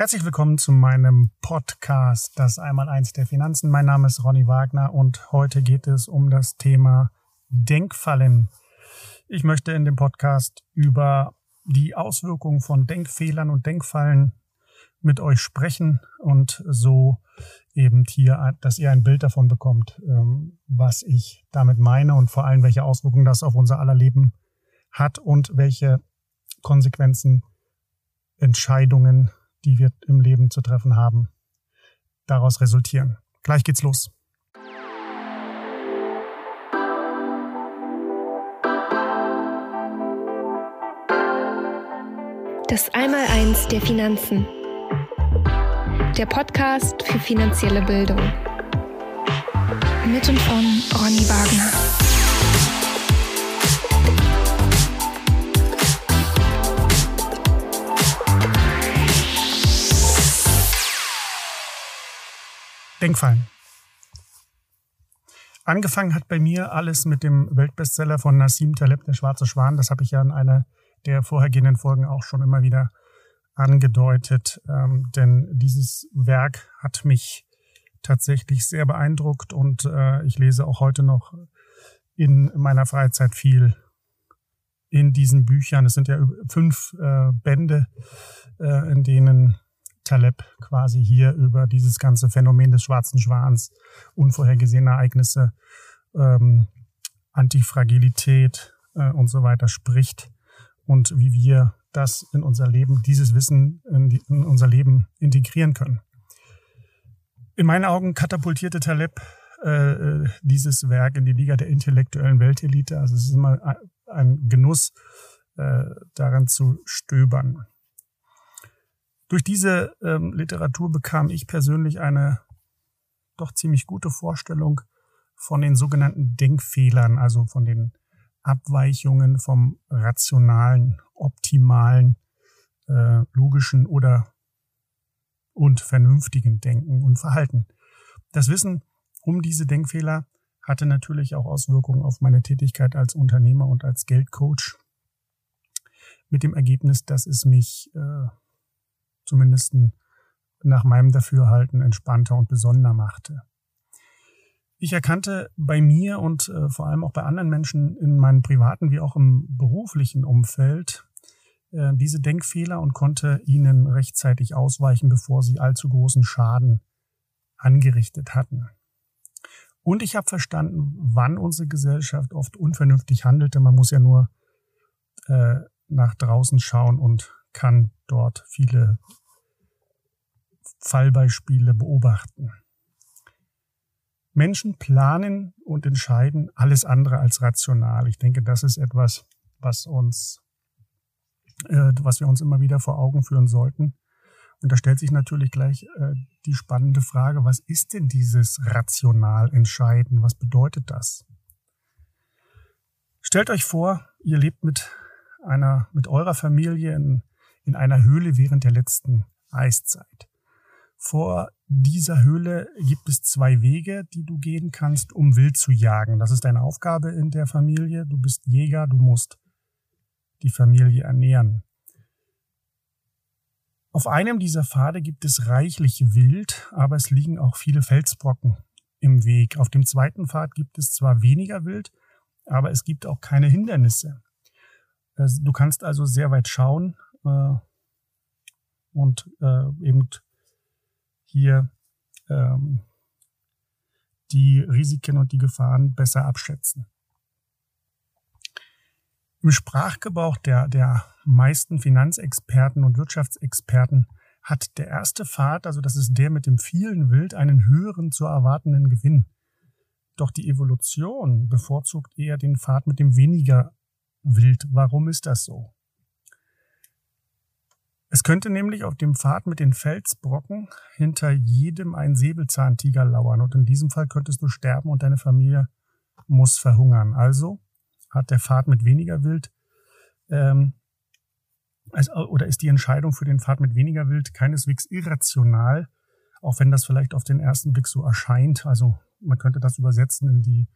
Herzlich willkommen zu meinem Podcast, das Einmaleins der Finanzen. Mein Name ist Ronny Wagner und heute geht es um das Thema Denkfallen. Ich möchte in dem Podcast über die Auswirkungen von Denkfehlern und Denkfallen mit euch sprechen und so eben hier, dass ihr ein Bild davon bekommt, ähm, was ich damit meine und vor allem, welche Auswirkungen das auf unser aller Leben hat und welche Konsequenzen Entscheidungen die wir im Leben zu treffen haben, daraus resultieren. Gleich geht's los. Das Einmaleins der Finanzen. Der Podcast für finanzielle Bildung. Mit und von Ronny Wagner. Denkfallen. Angefangen hat bei mir alles mit dem Weltbestseller von Nassim Taleb, Der schwarze Schwan. Das habe ich ja in einer der vorhergehenden Folgen auch schon immer wieder angedeutet. Ähm, denn dieses Werk hat mich tatsächlich sehr beeindruckt und äh, ich lese auch heute noch in meiner Freizeit viel in diesen Büchern. Es sind ja fünf äh, Bände, äh, in denen Taleb quasi hier über dieses ganze Phänomen des schwarzen Schwans, unvorhergesehene Ereignisse, ähm, Antifragilität äh, und so weiter spricht und wie wir das in unser Leben, dieses Wissen in, die, in unser Leben integrieren können. In meinen Augen katapultierte Taleb äh, äh dieses Werk in die Liga der intellektuellen Weltelite. Also es ist immer ein Genuss, äh, daran zu stöbern. Durch diese ähm, Literatur bekam ich persönlich eine doch ziemlich gute Vorstellung von den sogenannten Denkfehlern, also von den Abweichungen vom rationalen, optimalen, äh, logischen oder und vernünftigen Denken und Verhalten. Das Wissen um diese Denkfehler hatte natürlich auch Auswirkungen auf meine Tätigkeit als Unternehmer und als Geldcoach. Mit dem Ergebnis, dass es mich äh, zumindest nach meinem Dafürhalten entspannter und besonderer machte. Ich erkannte bei mir und äh, vor allem auch bei anderen Menschen in meinem privaten wie auch im beruflichen Umfeld äh, diese Denkfehler und konnte ihnen rechtzeitig ausweichen, bevor sie allzu großen Schaden angerichtet hatten. Und ich habe verstanden, wann unsere Gesellschaft oft unvernünftig handelte. Man muss ja nur äh, nach draußen schauen und kann dort viele Fallbeispiele beobachten. Menschen planen und entscheiden alles andere als rational. Ich denke, das ist etwas, was uns, äh, was wir uns immer wieder vor Augen führen sollten. Und da stellt sich natürlich gleich äh, die spannende Frage, was ist denn dieses rational entscheiden? Was bedeutet das? Stellt euch vor, ihr lebt mit einer, mit eurer Familie in, in einer Höhle während der letzten Eiszeit. Vor dieser Höhle gibt es zwei Wege, die du gehen kannst, um wild zu jagen. Das ist deine Aufgabe in der Familie. Du bist Jäger, du musst die Familie ernähren. Auf einem dieser Pfade gibt es reichlich Wild, aber es liegen auch viele Felsbrocken im Weg. Auf dem zweiten Pfad gibt es zwar weniger Wild, aber es gibt auch keine Hindernisse. Du kannst also sehr weit schauen und äh, eben hier ähm, die Risiken und die Gefahren besser abschätzen. Im Sprachgebrauch der, der meisten Finanzexperten und Wirtschaftsexperten hat der erste Pfad, also das ist der mit dem vielen Wild, einen höheren zu erwartenden Gewinn. Doch die Evolution bevorzugt eher den Pfad mit dem weniger Wild. Warum ist das so? Es könnte nämlich auf dem Pfad mit den Felsbrocken hinter jedem ein Säbelzahntiger lauern und in diesem Fall könntest du sterben und deine Familie muss verhungern. Also hat der Pfad mit weniger Wild ähm, oder ist die Entscheidung für den Pfad mit weniger Wild keineswegs irrational, auch wenn das vielleicht auf den ersten Blick so erscheint. Also man könnte das übersetzen in die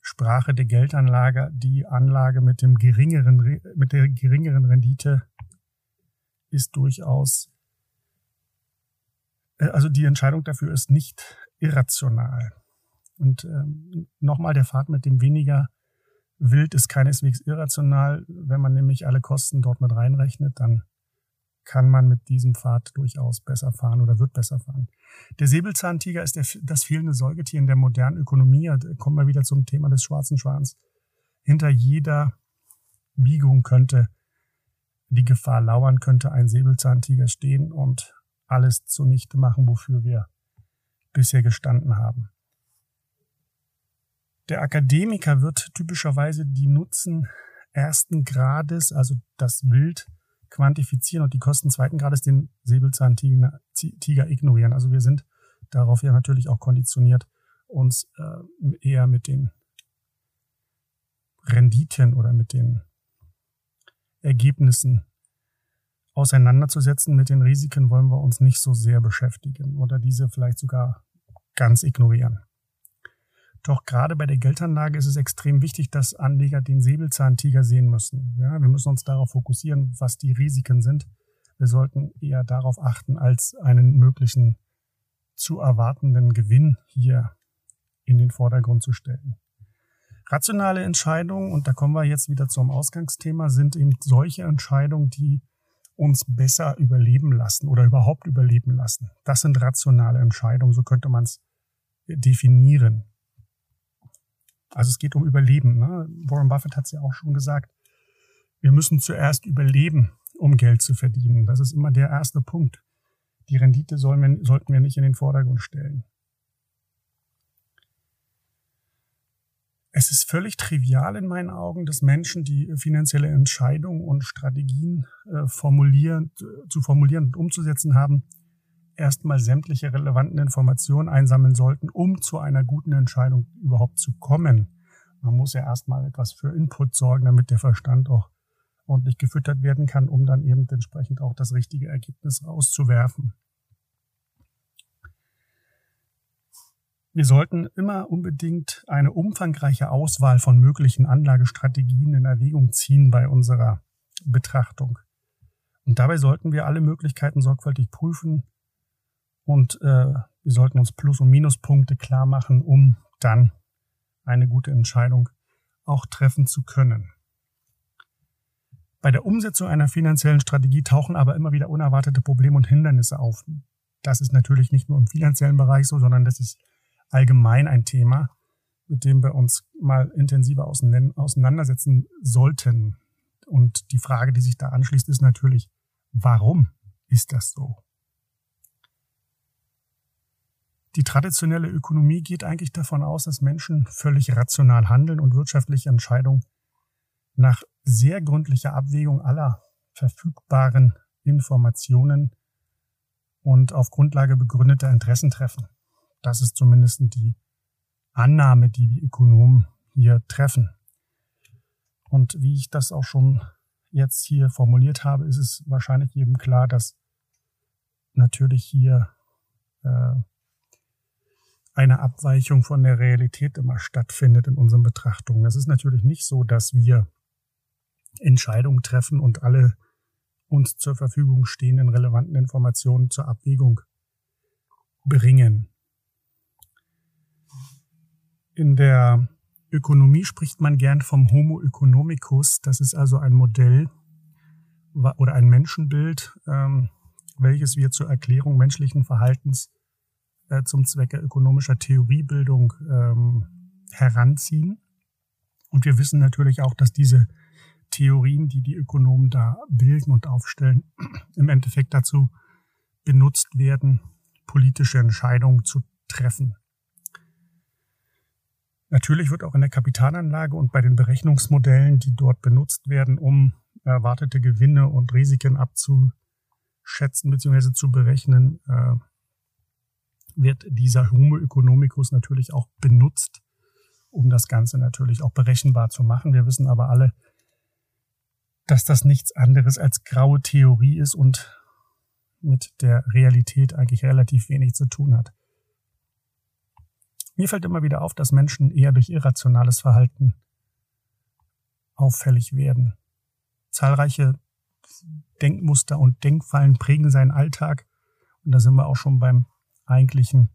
Sprache der Geldanlage, die Anlage mit dem geringeren, mit der geringeren Rendite ist durchaus Äh, also die Entscheidung dafür ist nicht irrational. Und ähm, nochmal, der Pfad mit dem weniger Wild ist keineswegs irrational. Wenn man nämlich alle Kosten dort mit reinrechnet, dann kann man mit diesem Pfad durchaus besser fahren oder wird besser fahren. Der Säbelzahntiger ist der, das fehlende Säugetier in der modernen Ökonomie. Da kommen wir wieder zum Thema des schwarzen Schwans. Hinter jeder Biegung könnte die Gefahr lauern, könnte ein Säbelzahntiger stehen und alles zunichte machen, wofür wir bisher gestanden haben. Der Akademiker wird typischerweise die Nutzen ersten Grades, also das Wild, quantifizieren und die Kosten zweiten Grades den Säbelzahntiger ignorieren. Also wir sind darauf ja natürlich auch konditioniert, uns äh, eher mit den Renditen oder mit den Ergebnissen auseinanderzusetzen. Mit den Risiken wollen wir uns nicht so sehr beschäftigen oder diese vielleicht sogar ganz ignorieren. Doch gerade bei der Geldanlage ist es extrem wichtig, dass Anleger den Säbelzahntiger sehen müssen. Ja, wir müssen uns darauf fokussieren, was die Risiken sind. Wir sollten eher darauf achten, als einen möglichen zu erwartenden Gewinn hier in den Vordergrund zu stellen. Rationale Entscheidungen, und da kommen wir jetzt wieder zum Ausgangsthema, sind eben solche Entscheidungen, die uns besser überleben lassen oder überhaupt überleben lassen. Das sind rationale Entscheidungen, so könnte man es definieren. Also es geht um Überleben. Ne? Warren Buffett hat es ja auch schon gesagt. Wir müssen zuerst überleben, um Geld zu verdienen. Das ist immer der erste Punkt. Die Rendite wir, sollten wir nicht in den Vordergrund stellen. Es ist völlig trivial in meinen Augen, dass Menschen, die finanzielle Entscheidungen und Strategien äh, formulieren, zu formulieren und umzusetzen haben, erstmal sämtliche relevanten Informationen einsammeln sollten, um zu einer guten Entscheidung überhaupt zu kommen. Man muss ja erstmal etwas für Input sorgen, damit der Verstand auch ordentlich gefüttert werden kann, um dann eben entsprechend auch das richtige Ergebnis rauszuwerfen. Wir sollten immer unbedingt eine umfangreiche Auswahl von möglichen Anlagestrategien in Erwägung ziehen bei unserer Betrachtung. Und dabei sollten wir alle Möglichkeiten sorgfältig prüfen, und äh, wir sollten uns Plus- und Minuspunkte klar machen, um dann eine gute Entscheidung auch treffen zu können. Bei der Umsetzung einer finanziellen Strategie tauchen aber immer wieder unerwartete Probleme und Hindernisse auf. Das ist natürlich nicht nur im finanziellen Bereich so, sondern das ist allgemein ein Thema, mit dem wir uns mal intensiver auseinandersetzen sollten. Und die Frage, die sich da anschließt, ist natürlich, warum ist das so? Die traditionelle Ökonomie geht eigentlich davon aus, dass Menschen völlig rational handeln und wirtschaftliche Entscheidungen nach sehr gründlicher Abwägung aller verfügbaren Informationen und auf Grundlage begründeter Interessen treffen. Das ist zumindest die Annahme, die die Ökonomen hier treffen. Und wie ich das auch schon jetzt hier formuliert habe, ist es wahrscheinlich jedem klar, dass natürlich hier äh, eine Abweichung von der Realität immer stattfindet in unseren Betrachtungen. Es ist natürlich nicht so, dass wir Entscheidungen treffen und alle uns zur Verfügung stehenden relevanten Informationen zur Abwägung bringen. In der Ökonomie spricht man gern vom Homo economicus. Das ist also ein Modell oder ein Menschenbild, ähm, welches wir zur Erklärung menschlichen Verhaltens äh, zum Zwecke ökonomischer Theoriebildung ähm, heranziehen. Und wir wissen natürlich auch, dass diese Theorien, die die Ökonomen da bilden und aufstellen, im Endeffekt dazu benutzt werden, politische Entscheidungen zu treffen. Natürlich wird auch in der Kapitalanlage und bei den Berechnungsmodellen, die dort benutzt werden, um erwartete Gewinne und Risiken abzuschätzen bzw. zu berechnen, äh, wird dieser Homo economicus natürlich auch benutzt, um das Ganze natürlich auch berechenbar zu machen. Wir wissen aber alle, dass das nichts anderes als graue Theorie ist und mit der Realität eigentlich relativ wenig zu tun hat. Mir fällt immer wieder auf, dass Menschen eher durch irrationales Verhalten auffällig werden. Zahlreiche Denkmuster und Denkfallen prägen seinen Alltag Und da sind wir auch schon beim eigentlichen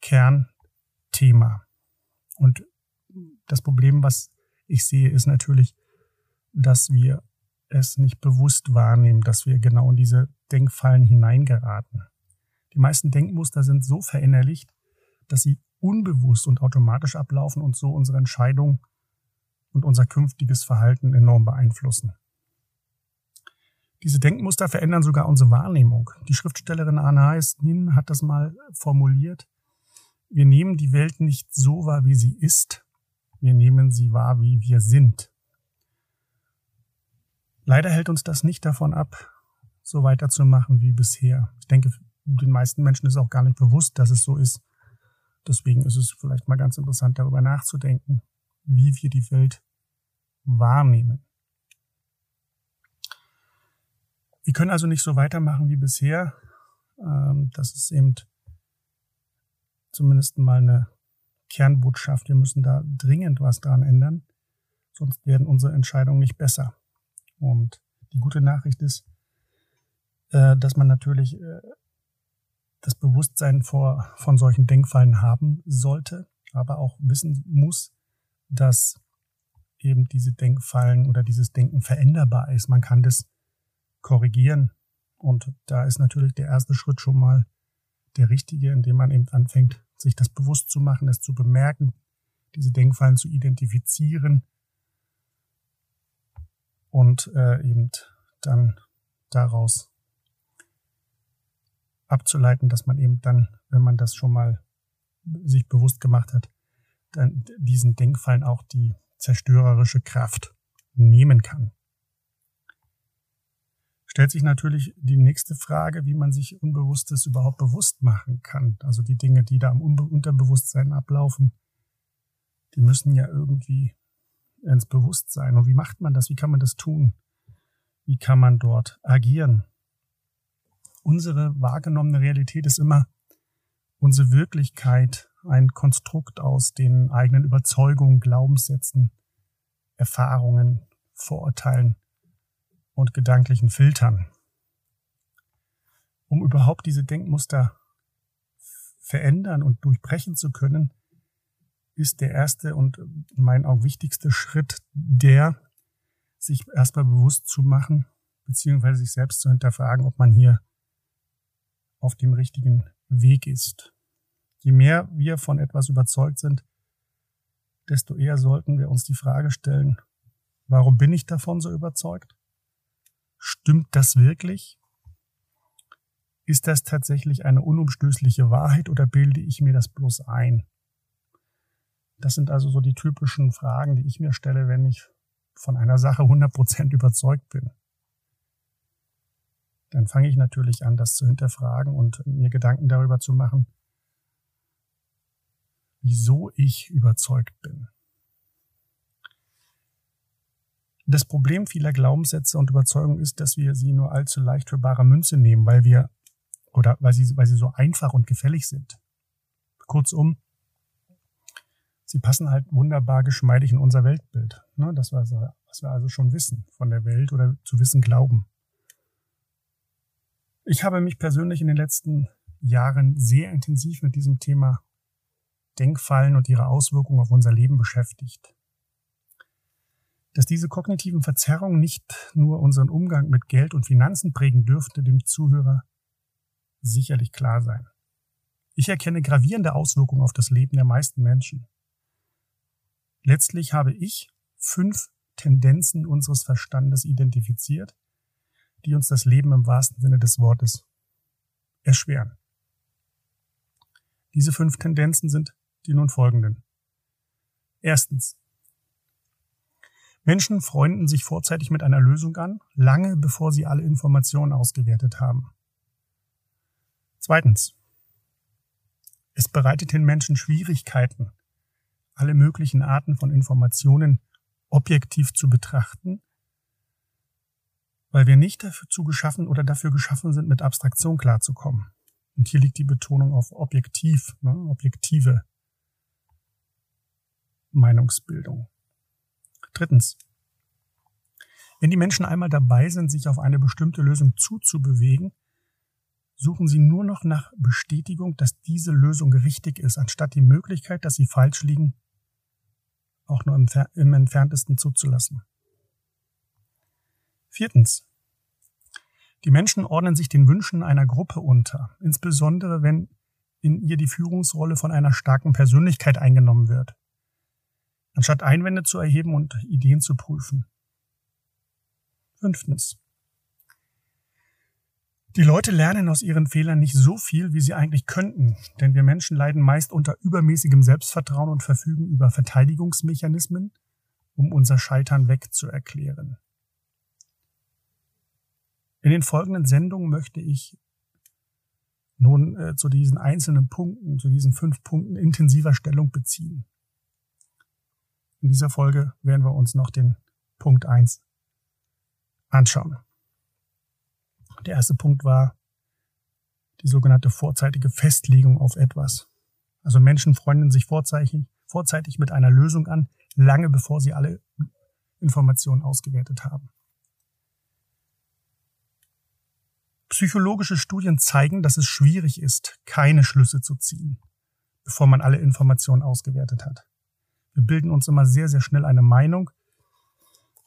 Kernthema. Und das Problem, was ich sehe, ist natürlich, dass wir es nicht bewusst wahrnehmen, dass wir genau in diese Denkfallen hineingeraten. Die meisten Denkmuster sind so verinnerlicht, dass sie unbewusst und automatisch ablaufen und so unsere Entscheidung und unser künftiges Verhalten enorm beeinflussen. Diese Denkmuster verändern sogar unsere Wahrnehmung. Die Schriftstellerin Anna Heiß Nin hat das mal formuliert. Wir nehmen die Welt nicht so wahr, wie sie ist. Wir nehmen sie wahr, wie wir sind. Leider hält uns das nicht davon ab, so weiterzumachen wie bisher. Ich denke, den meisten Menschen ist auch gar nicht bewusst, dass es so ist. Deswegen ist es vielleicht mal ganz interessant, darüber nachzudenken, wie wir die Welt wahrnehmen. Wir können also nicht so weitermachen wie bisher. Ähm, das ist eben zumindest mal eine Kernbotschaft. Wir müssen da dringend was dran ändern, sonst werden unsere Entscheidungen nicht besser. Und die gute Nachricht ist, äh, dass man natürlich äh, das Bewusstsein vor, von solchen Denkfallen haben sollte, aber auch wissen muss, dass eben diese Denkfallen oder dieses Denken veränderbar ist. Man kann das korrigieren. Und da ist natürlich der erste Schritt schon mal der richtige, indem man eben anfängt, sich das bewusst zu machen, es zu bemerken, diese Denkfallen zu identifizieren und äh, eben dann daraus abzuleiten, dass man eben dann, wenn man das schon mal sich bewusst gemacht hat, dann diesen Denkfallen auch die zerstörerische Kraft nehmen kann. Stellt sich natürlich die nächste Frage, wie man sich Unbewusstes überhaupt bewusst machen kann. Also die Dinge, die da am Unterbewusstsein ablaufen, die müssen ja irgendwie ins Bewusstsein. Und wie macht man das? Wie kann man das tun? Wie kann man dort agieren? Unsere wahrgenommene Realität ist immer unsere Wirklichkeit, ein Konstrukt aus den eigenen Überzeugungen, Glaubenssätzen, Erfahrungen, Vorurteilen und gedanklichen Filtern. Um überhaupt diese Denkmuster verändern und durchbrechen zu können, ist der erste und in meinen Augen wichtigste Schritt der, sich erstmal bewusst zu machen, beziehungsweise sich selbst zu hinterfragen, ob man hier auf dem richtigen Weg ist. Je mehr wir von etwas überzeugt sind, desto eher sollten wir uns die Frage stellen, warum bin ich davon so überzeugt? Stimmt das wirklich? Ist das tatsächlich eine unumstößliche Wahrheit oder bilde ich mir das bloß ein? Das sind also so die typischen Fragen, die ich mir stelle, wenn ich von einer Sache 100% überzeugt bin. Dann fange ich natürlich an, das zu hinterfragen und mir Gedanken darüber zu machen, wieso ich überzeugt bin. Das Problem vieler Glaubenssätze und Überzeugungen ist, dass wir sie nur allzu leicht für bare Münze nehmen, weil wir oder weil sie, weil sie so einfach und gefällig sind. Kurzum, sie passen halt wunderbar geschmeidig in unser Weltbild. Ne? Das, was, was wir also schon wissen von der Welt oder zu wissen glauben. Ich habe mich persönlich in den letzten Jahren sehr intensiv mit diesem Thema Denkfallen und ihre Auswirkungen auf unser Leben beschäftigt. Dass diese kognitiven Verzerrungen nicht nur unseren Umgang mit Geld und Finanzen prägen, dürfte dem Zuhörer sicherlich klar sein. Ich erkenne gravierende Auswirkungen auf das Leben der meisten Menschen. Letztlich habe ich fünf Tendenzen unseres Verstandes identifiziert, die uns das Leben im wahrsten Sinne des Wortes erschweren. Diese fünf Tendenzen sind die nun folgenden. Erstens. Menschen freunden sich vorzeitig mit einer Lösung an, lange bevor sie alle Informationen ausgewertet haben. Zweitens. Es bereitet den Menschen Schwierigkeiten, alle möglichen Arten von Informationen objektiv zu betrachten, weil wir nicht dafür geschaffen oder dafür geschaffen sind, mit Abstraktion klarzukommen. Und hier liegt die Betonung auf objektiv, ne, objektive Meinungsbildung. Drittens. Wenn die Menschen einmal dabei sind, sich auf eine bestimmte Lösung zuzubewegen, suchen sie nur noch nach Bestätigung, dass diese Lösung richtig ist, anstatt die Möglichkeit, dass sie falsch liegen, auch nur im, im entferntesten zuzulassen. Viertens. Die Menschen ordnen sich den Wünschen einer Gruppe unter, insbesondere wenn in ihr die Führungsrolle von einer starken Persönlichkeit eingenommen wird, anstatt Einwände zu erheben und Ideen zu prüfen. Fünftens. Die Leute lernen aus ihren Fehlern nicht so viel, wie sie eigentlich könnten, denn wir Menschen leiden meist unter übermäßigem Selbstvertrauen und verfügen über Verteidigungsmechanismen, um unser Scheitern wegzuerklären. In den folgenden Sendungen möchte ich nun äh, zu diesen einzelnen Punkten, zu diesen fünf Punkten intensiver Stellung beziehen. In dieser Folge werden wir uns noch den Punkt eins anschauen. Der erste Punkt war die sogenannte vorzeitige Festlegung auf etwas. Also Menschen freunden sich vorzeitig, vorzeitig mit einer Lösung an, lange bevor sie alle Informationen ausgewertet haben. Psychologische Studien zeigen, dass es schwierig ist, keine Schlüsse zu ziehen, bevor man alle Informationen ausgewertet hat. Wir bilden uns immer sehr, sehr schnell eine Meinung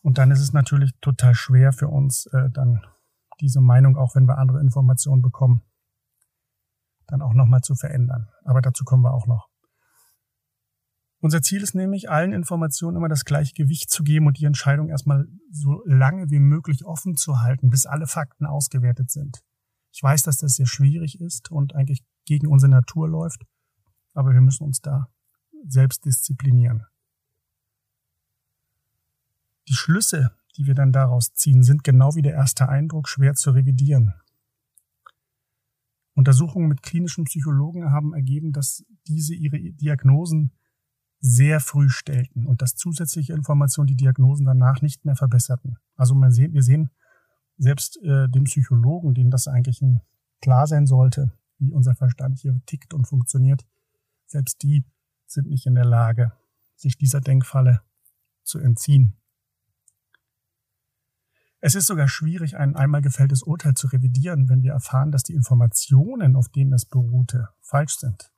und dann ist es natürlich total schwer für uns, äh, dann diese Meinung, auch wenn wir andere Informationen bekommen, dann auch nochmal zu verändern. Aber dazu kommen wir auch noch. Unser Ziel ist nämlich, allen Informationen immer das gleiche Gewicht zu geben und die Entscheidung erstmal so lange wie möglich offen zu halten, bis alle Fakten ausgewertet sind. Ich weiß, dass das sehr schwierig ist und eigentlich gegen unsere Natur läuft, aber wir müssen uns da selbst disziplinieren. Die Schlüsse, die wir dann daraus ziehen, sind genau wie der erste Eindruck schwer zu revidieren. Untersuchungen mit klinischen Psychologen haben ergeben, dass diese ihre Diagnosen sehr früh stellten und dass zusätzliche Informationen die Diagnosen danach nicht mehr verbesserten. Also man sehen, wir sehen selbst äh, dem Psychologen, dem das eigentlich ein, klar sein sollte, wie unser Verstand hier tickt und funktioniert, selbst die sind nicht in der Lage, sich dieser Denkfalle zu entziehen. Es ist sogar schwierig, ein einmal gefälltes Urteil zu revidieren, wenn wir erfahren, dass die Informationen, auf denen es beruhte, falsch sind.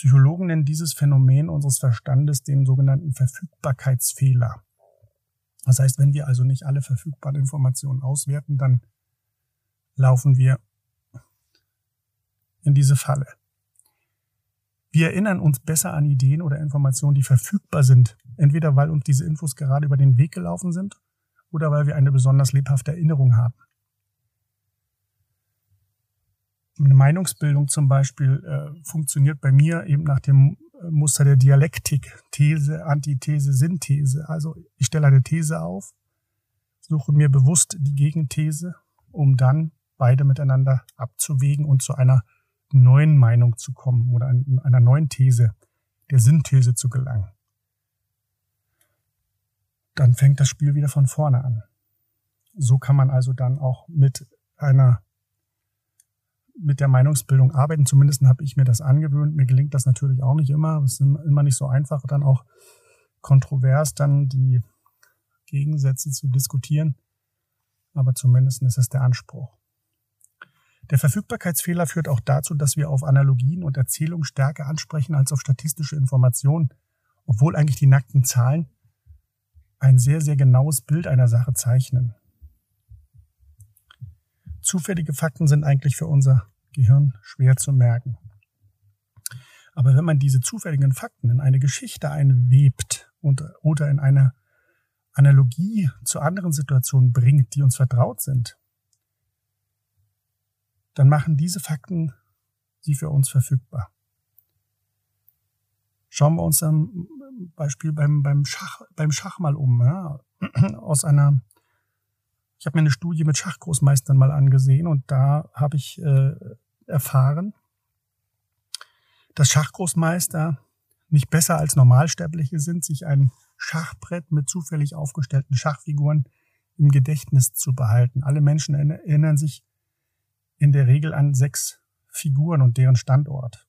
Psychologen nennen dieses Phänomen unseres Verstandes den sogenannten Verfügbarkeitsfehler. Das heißt, wenn wir also nicht alle verfügbaren Informationen auswerten, dann laufen wir in diese Falle. Wir erinnern uns besser an Ideen oder Informationen, die verfügbar sind, entweder weil uns diese Infos gerade über den Weg gelaufen sind oder weil wir eine besonders lebhafte Erinnerung haben. Eine Meinungsbildung zum Beispiel äh, funktioniert bei mir eben nach dem äh, Muster der Dialektik. These, Antithese, Synthese. Also ich stelle eine These auf, suche mir bewusst die Gegenthese, um dann beide miteinander abzuwägen und zu einer neuen Meinung zu kommen oder einer neuen These, der Synthese zu gelangen dann fängt das Spiel wieder von vorne an. So kann man also dann auch mit einer mit der Meinungsbildung arbeiten. Zumindest habe ich mir das angewöhnt. Mir gelingt das natürlich auch nicht immer. Es ist immer nicht so einfach, dann auch kontrovers dann die Gegensätze zu diskutieren. Aber zumindest ist es der Anspruch. Der Verfügbarkeitsfehler führt auch dazu, dass wir auf Analogien und Erzählungen stärker ansprechen als auf statistische Informationen, obwohl eigentlich die nackten Zahlen ein sehr, sehr genaues Bild einer Sache zeichnen. Zufällige Fakten sind eigentlich für unser Gehirn schwer zu merken. Aber wenn man diese zufälligen Fakten in eine Geschichte einwebt und, oder in eine Analogie zu anderen Situationen bringt, die uns vertraut sind, dann machen diese Fakten sie für uns verfügbar. Schauen wir uns dann Beispiel beim, beim, Schach, beim Schach mal um. Ja? Aus einer, ich habe mir eine Studie mit Schachgroßmeistern mal angesehen und da habe ich äh, erfahren, dass Schachgroßmeister nicht besser als Normalsterbliche sind, sich ein Schachbrett mit zufällig aufgestellten Schachfiguren im Gedächtnis zu behalten. Alle Menschen erinnern sich in der Regel an sechs Figuren und deren Standort.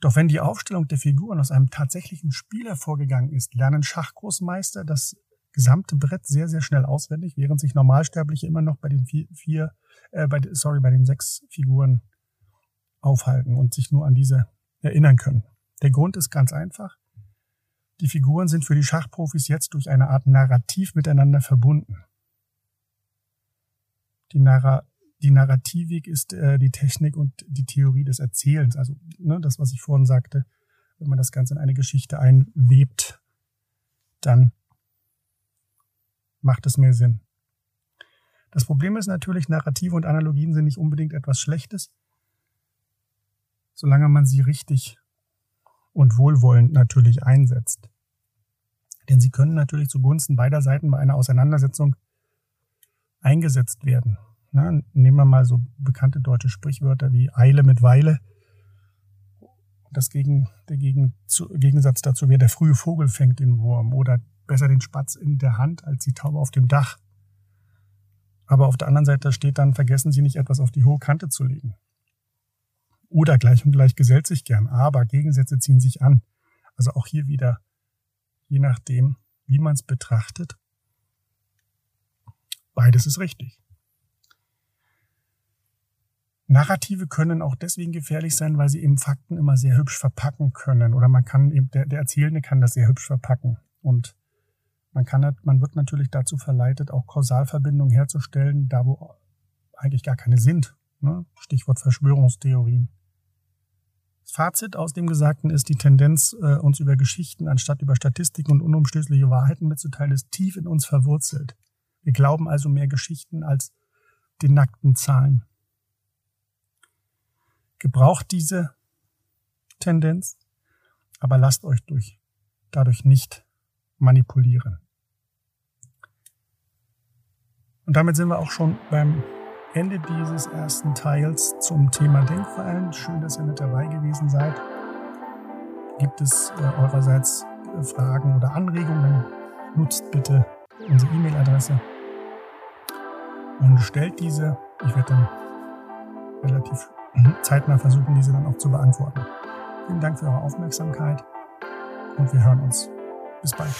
Doch wenn die Aufstellung der Figuren aus einem tatsächlichen Spiel hervorgegangen ist, lernen Schachgroßmeister, dass gesamte Brett sehr, sehr schnell auswendig, während sich Normalsterbliche immer noch bei den vier, vier äh, bei, sorry, bei den sechs Figuren aufhalten und sich nur an diese erinnern können. Der Grund ist ganz einfach. Die Figuren sind für die Schachprofis jetzt durch eine Art Narrativ miteinander verbunden. Die, Narra die Narrativik ist äh, die Technik und die Theorie des Erzählens. Also ne, das, was ich vorhin sagte, wenn man das Ganze in eine Geschichte einwebt, dann macht es mehr Sinn. Das Problem ist natürlich, Narrative und Analogien sind nicht unbedingt etwas Schlechtes, solange man sie richtig und wohlwollend natürlich einsetzt. Denn sie können natürlich zugunsten beider Seiten bei einer Auseinandersetzung eingesetzt werden. Na, nehmen wir mal so bekannte deutsche Sprichwörter wie Eile mit Weile. Das Gegen, der Gegen, zu, Gegensatz dazu wäre, der frühe Vogel fängt den Wurm oder besser den Spatz in der Hand als die Taube auf dem Dach. Aber auf der anderen Seite steht dann, vergessen Sie nicht etwas auf die hohe Kante zu legen. Oder gleich und gleich gesellt sich gern, aber Gegensätze ziehen sich an. Also auch hier wieder, je nachdem, wie man es betrachtet, beides ist richtig. Narrative können auch deswegen gefährlich sein, weil sie eben Fakten immer sehr hübsch verpacken können. Oder man kann eben, der, der Erzählende kann das sehr hübsch verpacken. Und man kann, man wird natürlich dazu verleitet, auch Kausalverbindungen herzustellen, da wo eigentlich gar keine sind. Ne? Stichwort Verschwörungstheorien. Das Fazit aus dem Gesagten ist, die Tendenz, äh, uns über Geschichten anstatt über Statistiken und unumstößliche Wahrheiten mitzuteilen, ist tief in uns verwurzelt. Wir glauben also mehr Geschichten als den nackten Zahlen. Gebraucht diese Tendenz, aber lasst euch durch, dadurch nicht manipulieren. Und damit sind wir auch schon beim Ende dieses ersten Teils zum Thema Denkfallen. Schön, dass ihr mit dabei gewesen seid. Gibt es äh, eurerseits äh, Fragen oder Anregungen, nutzt bitte unsere E-Mail-Adresse und stellt diese. Ich werde dann relativ zeitnah versuchen, diese dann auch zu beantworten. Vielen Dank für eure Aufmerksamkeit und wir hören uns. Bis bald.